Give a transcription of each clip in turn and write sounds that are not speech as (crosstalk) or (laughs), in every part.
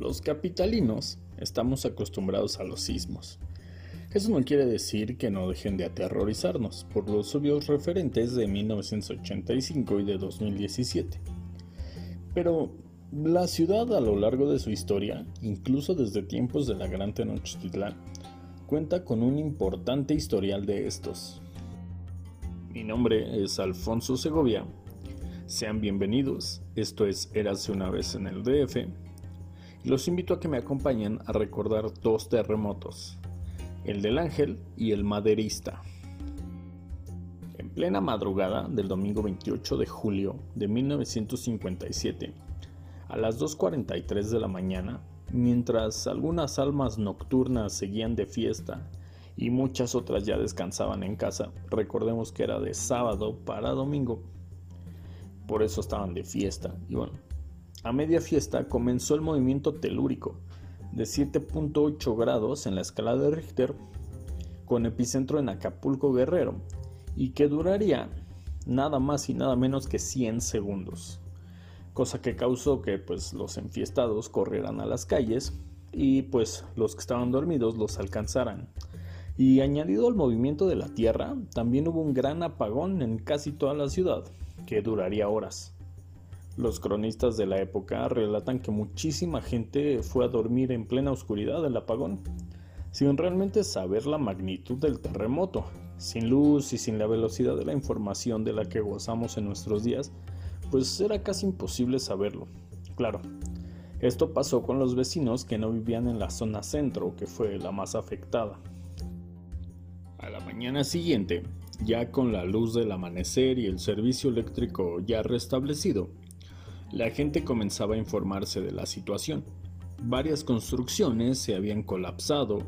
Los capitalinos estamos acostumbrados a los sismos. Eso no quiere decir que no dejen de aterrorizarnos por los obvios referentes de 1985 y de 2017. Pero la ciudad a lo largo de su historia, incluso desde tiempos de la Gran Tenochtitlán, cuenta con un importante historial de estos. Mi nombre es Alfonso Segovia. Sean bienvenidos. Esto es Érase una vez en el DF los invito a que me acompañen a recordar dos terremotos, el del Ángel y el Maderista. En plena madrugada del domingo 28 de julio de 1957, a las 2.43 de la mañana, mientras algunas almas nocturnas seguían de fiesta y muchas otras ya descansaban en casa, recordemos que era de sábado para domingo, por eso estaban de fiesta y bueno, a media fiesta comenzó el movimiento telúrico de 7.8 grados en la escala de Richter con epicentro en Acapulco Guerrero y que duraría nada más y nada menos que 100 segundos, cosa que causó que pues los enfiestados corrieran a las calles y pues los que estaban dormidos los alcanzaran. Y añadido al movimiento de la Tierra, también hubo un gran apagón en casi toda la ciudad, que duraría horas. Los cronistas de la época relatan que muchísima gente fue a dormir en plena oscuridad del apagón, sin realmente saber la magnitud del terremoto. Sin luz y sin la velocidad de la información de la que gozamos en nuestros días, pues era casi imposible saberlo. Claro, esto pasó con los vecinos que no vivían en la zona centro, que fue la más afectada. A la mañana siguiente, ya con la luz del amanecer y el servicio eléctrico ya restablecido, la gente comenzaba a informarse de la situación. Varias construcciones se habían colapsado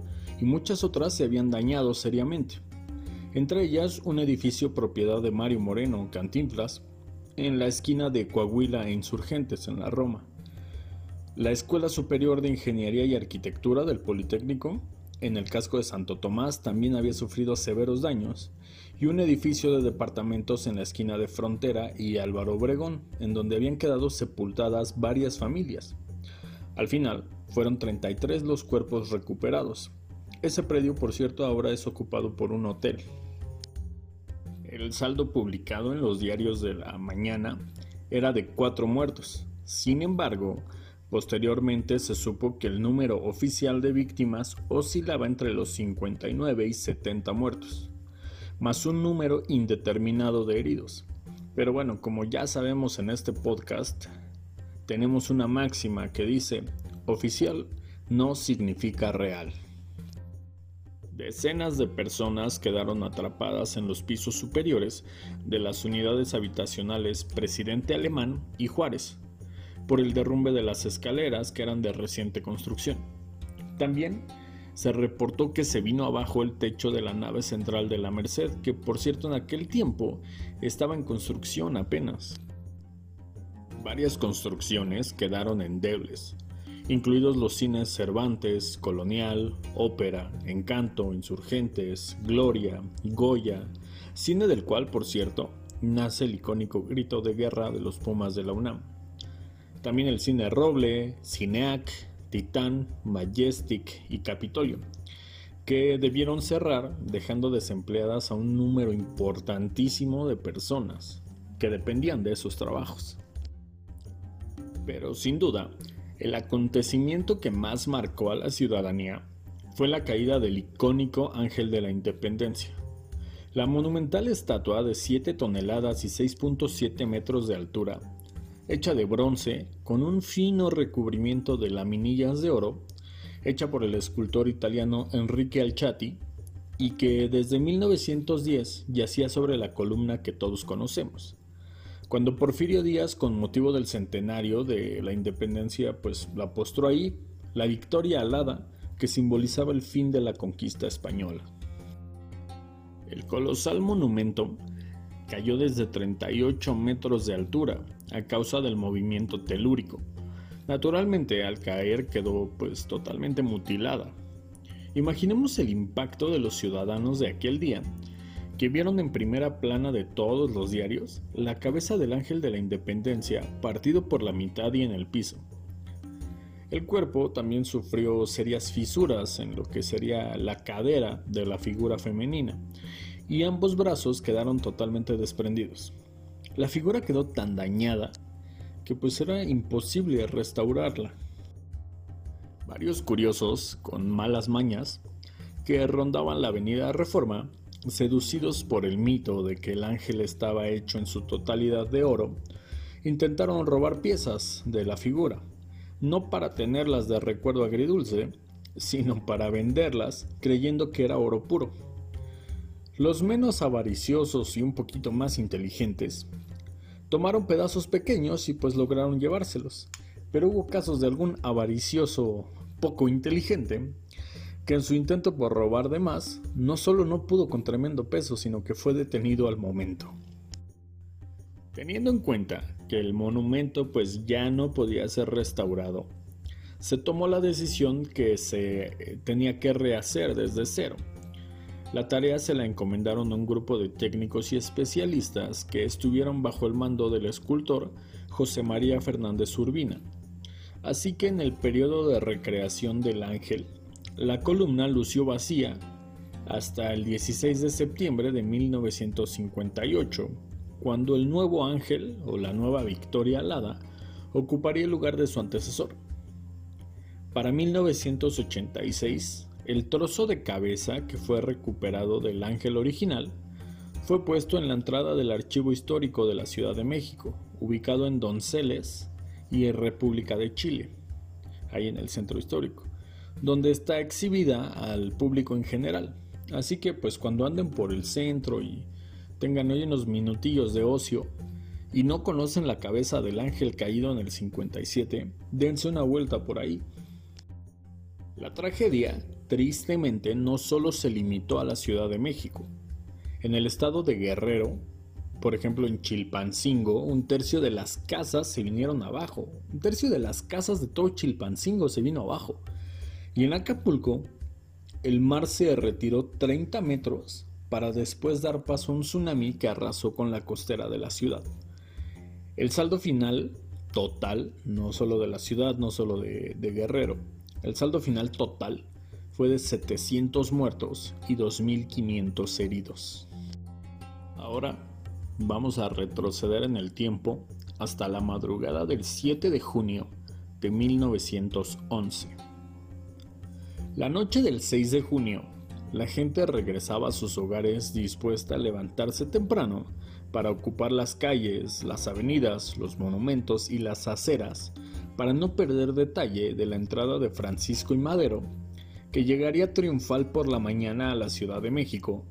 y muchas otras se habían dañado seriamente. Entre ellas un edificio propiedad de Mario Moreno Cantinflas en la esquina de Coahuila e Insurgentes en la Roma. La Escuela Superior de Ingeniería y Arquitectura del Politécnico en el casco de Santo Tomás también había sufrido severos daños, y un edificio de departamentos en la esquina de Frontera y Álvaro Obregón, en donde habían quedado sepultadas varias familias. Al final, fueron 33 los cuerpos recuperados. Ese predio, por cierto, ahora es ocupado por un hotel. El saldo publicado en los diarios de la mañana era de cuatro muertos. Sin embargo, Posteriormente se supo que el número oficial de víctimas oscilaba entre los 59 y 70 muertos, más un número indeterminado de heridos. Pero bueno, como ya sabemos en este podcast, tenemos una máxima que dice, oficial no significa real. Decenas de personas quedaron atrapadas en los pisos superiores de las unidades habitacionales Presidente Alemán y Juárez, por el derrumbe de las escaleras que eran de reciente construcción. También se reportó que se vino abajo el techo de la nave central de la Merced, que por cierto en aquel tiempo estaba en construcción apenas. Varias construcciones quedaron endebles, incluidos los cines Cervantes, Colonial, Ópera, Encanto, Insurgentes, Gloria, Goya, cine del cual, por cierto, nace el icónico grito de guerra de los Pumas de la UNAM. También el cine Roble, Cineac, Titán, Majestic y Capitolio, que debieron cerrar dejando desempleadas a un número importantísimo de personas que dependían de esos trabajos. Pero sin duda, el acontecimiento que más marcó a la ciudadanía fue la caída del icónico Ángel de la Independencia. La monumental estatua de 7 toneladas y 6.7 metros de altura hecha de bronce con un fino recubrimiento de laminillas de oro, hecha por el escultor italiano Enrique Alciati y que desde 1910 yacía sobre la columna que todos conocemos. Cuando Porfirio Díaz, con motivo del centenario de la independencia, pues la postró ahí, la victoria alada que simbolizaba el fin de la conquista española. El colosal monumento cayó desde 38 metros de altura a causa del movimiento telúrico. Naturalmente al caer quedó pues totalmente mutilada. Imaginemos el impacto de los ciudadanos de aquel día, que vieron en primera plana de todos los diarios la cabeza del ángel de la independencia partido por la mitad y en el piso. El cuerpo también sufrió serias fisuras en lo que sería la cadera de la figura femenina y ambos brazos quedaron totalmente desprendidos. La figura quedó tan dañada que pues era imposible restaurarla. Varios curiosos, con malas mañas, que rondaban la avenida Reforma, seducidos por el mito de que el ángel estaba hecho en su totalidad de oro, intentaron robar piezas de la figura no para tenerlas de recuerdo agridulce, sino para venderlas creyendo que era oro puro. Los menos avariciosos y un poquito más inteligentes tomaron pedazos pequeños y pues lograron llevárselos, pero hubo casos de algún avaricioso poco inteligente que en su intento por robar de más no solo no pudo con tremendo peso, sino que fue detenido al momento. Teniendo en cuenta que el monumento pues ya no podía ser restaurado, se tomó la decisión que se eh, tenía que rehacer desde cero. La tarea se la encomendaron a un grupo de técnicos y especialistas que estuvieron bajo el mando del escultor José María Fernández Urbina. Así que en el periodo de recreación del ángel, la columna lució vacía hasta el 16 de septiembre de 1958, cuando el nuevo ángel o la nueva Victoria Alada ocuparía el lugar de su antecesor. Para 1986, el trozo de cabeza que fue recuperado del ángel original fue puesto en la entrada del Archivo Histórico de la Ciudad de México, ubicado en Donceles y en República de Chile, ahí en el centro histórico, donde está exhibida al público en general. Así que pues cuando anden por el centro y tengan hoy unos minutillos de ocio y no conocen la cabeza del ángel caído en el 57, dense una vuelta por ahí. La tragedia, tristemente, no solo se limitó a la Ciudad de México. En el estado de Guerrero, por ejemplo en Chilpancingo, un tercio de las casas se vinieron abajo. Un tercio de las casas de todo Chilpancingo se vino abajo. Y en Acapulco, el mar se retiró 30 metros para después dar paso a un tsunami que arrasó con la costera de la ciudad. El saldo final total, no solo de la ciudad, no solo de, Guerrero, el saldo final total fue de 700 muertos y 2.500 heridos. Ahora vamos a retroceder en el tiempo hasta la madrugada del 7 de junio de 1911. La noche del 6 de junio la gente regresaba a sus hogares dispuesta a levantarse temprano para ocupar las calles, las avenidas, los monumentos y las aceras para no perder detalle de la entrada de Francisco y Madero, que llegaría triunfal por la mañana a la Ciudad de México,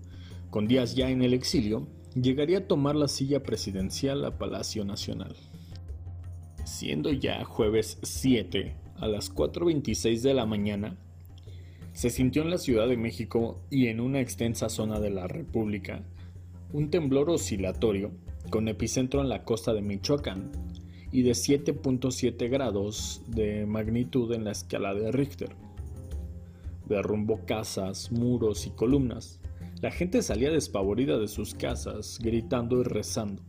con días ya en el exilio, llegaría a tomar la silla presidencial a Palacio Nacional. Siendo ya jueves 7 a las 4.26 de la mañana, se sintió en la Ciudad de México y en una extensa zona de la República un temblor oscilatorio con epicentro en la costa de Michoacán y de 7.7 grados de magnitud en la escala de Richter. Derrumbó casas, muros y columnas. La gente salía despavorida de sus casas, gritando y rezando.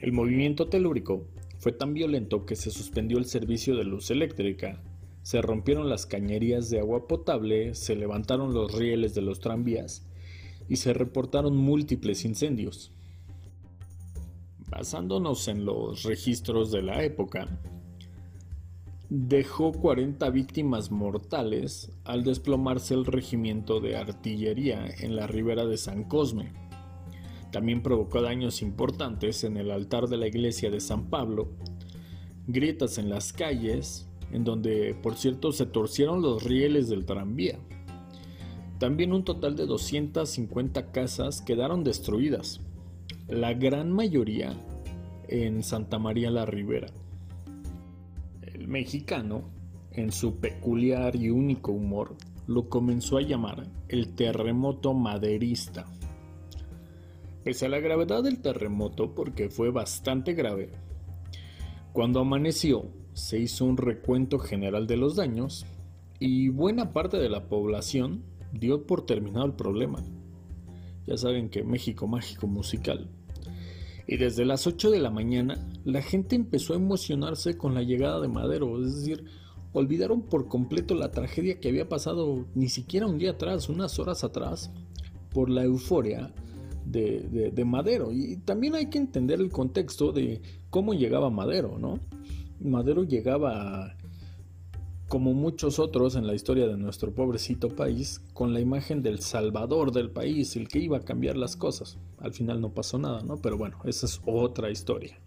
El movimiento telúrico fue tan violento que se suspendió el servicio de luz eléctrica se rompieron las cañerías de agua potable, se levantaron los rieles de los tranvías y se reportaron múltiples incendios. Basándonos en los registros de la época, dejó 40 víctimas mortales al desplomarse el regimiento de artillería en la ribera de San Cosme. También provocó daños importantes en el altar de la iglesia de San Pablo, grietas en las calles, en donde por cierto se torcieron los rieles del tranvía. También un total de 250 casas quedaron destruidas, la gran mayoría en Santa María la Ribera. El mexicano, en su peculiar y único humor, lo comenzó a llamar el terremoto maderista. Pese a la gravedad del terremoto, porque fue bastante grave, cuando amaneció se hizo un recuento general de los daños y buena parte de la población dio por terminado el problema. Ya saben que México Mágico Musical. Y desde las 8 de la mañana la gente empezó a emocionarse con la llegada de Madero, es decir, olvidaron por completo la tragedia que había pasado ni siquiera un día atrás, unas horas atrás, por la euforia de, de, Madero. Y también hay que entender el contexto de cómo llegaba Madero, ¿no? Madero llegaba, como muchos otros en la historia de nuestro pobrecito país, con la imagen del salvador del país, el que iba a cambiar las cosas. Al final no pasó nada, ¿no? Pero bueno, esa es otra historia.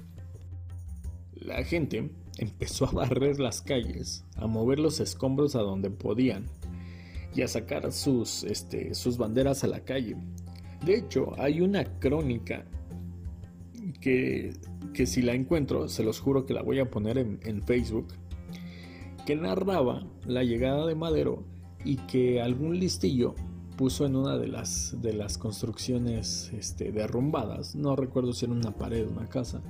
La gente empezó a barrer las calles, a mover los escombros a donde podían y a sacar sus, este, sus banderas a la calle. De hecho, hay una crónica que, que, si la encuentro, se los juro que la voy a poner en, en, Facebook, que narraba la llegada de Madero y que algún listillo puso en una de las, de las construcciones este, derrumbadas, no recuerdo si era una pared o una casa,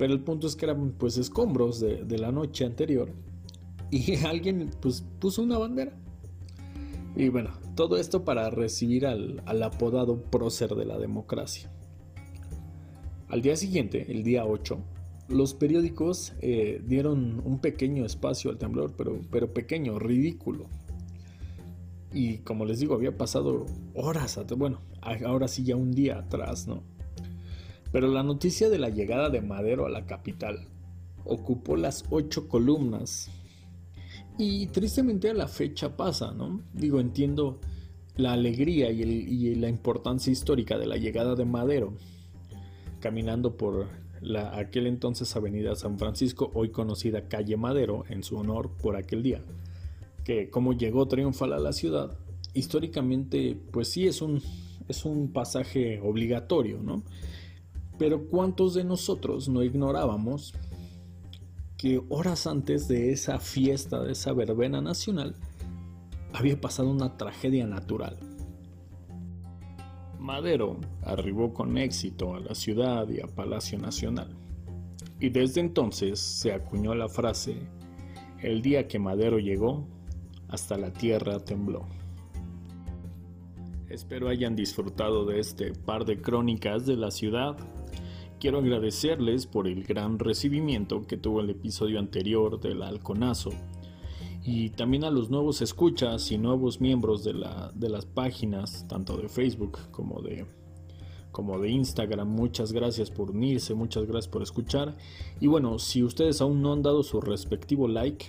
pero el punto es que eran pues escombros de, la noche anterior. Y (laughs) alguien pues puso una bandera. Y bueno, todo esto para recibir al, apodado prócer de la democracia. Al día siguiente, el día 8, los periódicos eh, dieron un pequeño espacio al temblor, pero, pero pequeño, ridículo. Y como les digo, había pasado horas, bueno, ahora sí ya un día atrás, ¿no? Pero la noticia de la llegada de Madero a la capital ocupó las ocho columnas. Y tristemente a la fecha pasa, ¿no? Digo, entiendo la alegría y, la importancia histórica de la llegada de Madero, caminando por la aquel entonces Avenida San Francisco, hoy conocida Calle Madero, en su honor por aquel día, que como llegó triunfal a la ciudad, históricamente pues sí es un, es un pasaje obligatorio, ¿no? Pero ¿cuántos de nosotros no ignorábamos que horas antes de esa fiesta, de esa verbena nacional, había pasado una tragedia natural? Madero arribó con éxito a la ciudad y a Palacio Nacional. Y desde entonces se acuñó la frase, el día que Madero llegó, hasta la tierra tembló. Espero hayan disfrutado de este par de crónicas de la ciudad Quiero agradecerles por el gran recibimiento que tuvo el episodio anterior del Alconazo y también a los nuevos escuchas y nuevos miembros de, las páginas, tanto de Facebook como de, como de Instagram. Muchas gracias por unirse, muchas gracias por escuchar. Y bueno, si ustedes aún no han dado su respectivo like,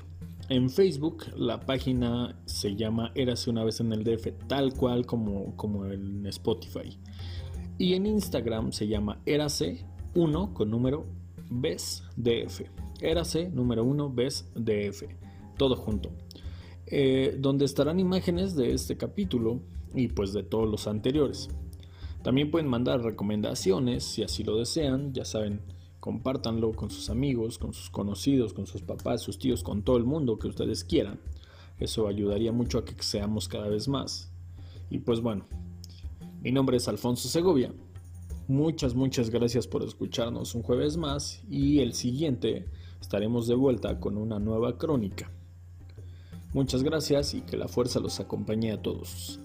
en Facebook la página se llama Érase una vez en el DF, tal cual como, como en Spotify. Y en Instagram se llama Érase 1 con número BES DF. Érase número 1 BES DF. Todo junto. Eh, donde estarán imágenes de este capítulo y pues de todos los anteriores. También pueden mandar recomendaciones si así lo desean, ya saben, compártanlo con sus amigos, con sus conocidos, con sus papás, sus tíos, con todo el mundo que ustedes quieran. Eso ayudaría mucho a que seamos cada vez más. Y pues bueno, mi nombre es Alfonso Segovia Muchas, muchas gracias por escucharnos un jueves más y el siguiente estaremos de vuelta con una nueva crónica. Muchas gracias y que la fuerza los acompañe a todos.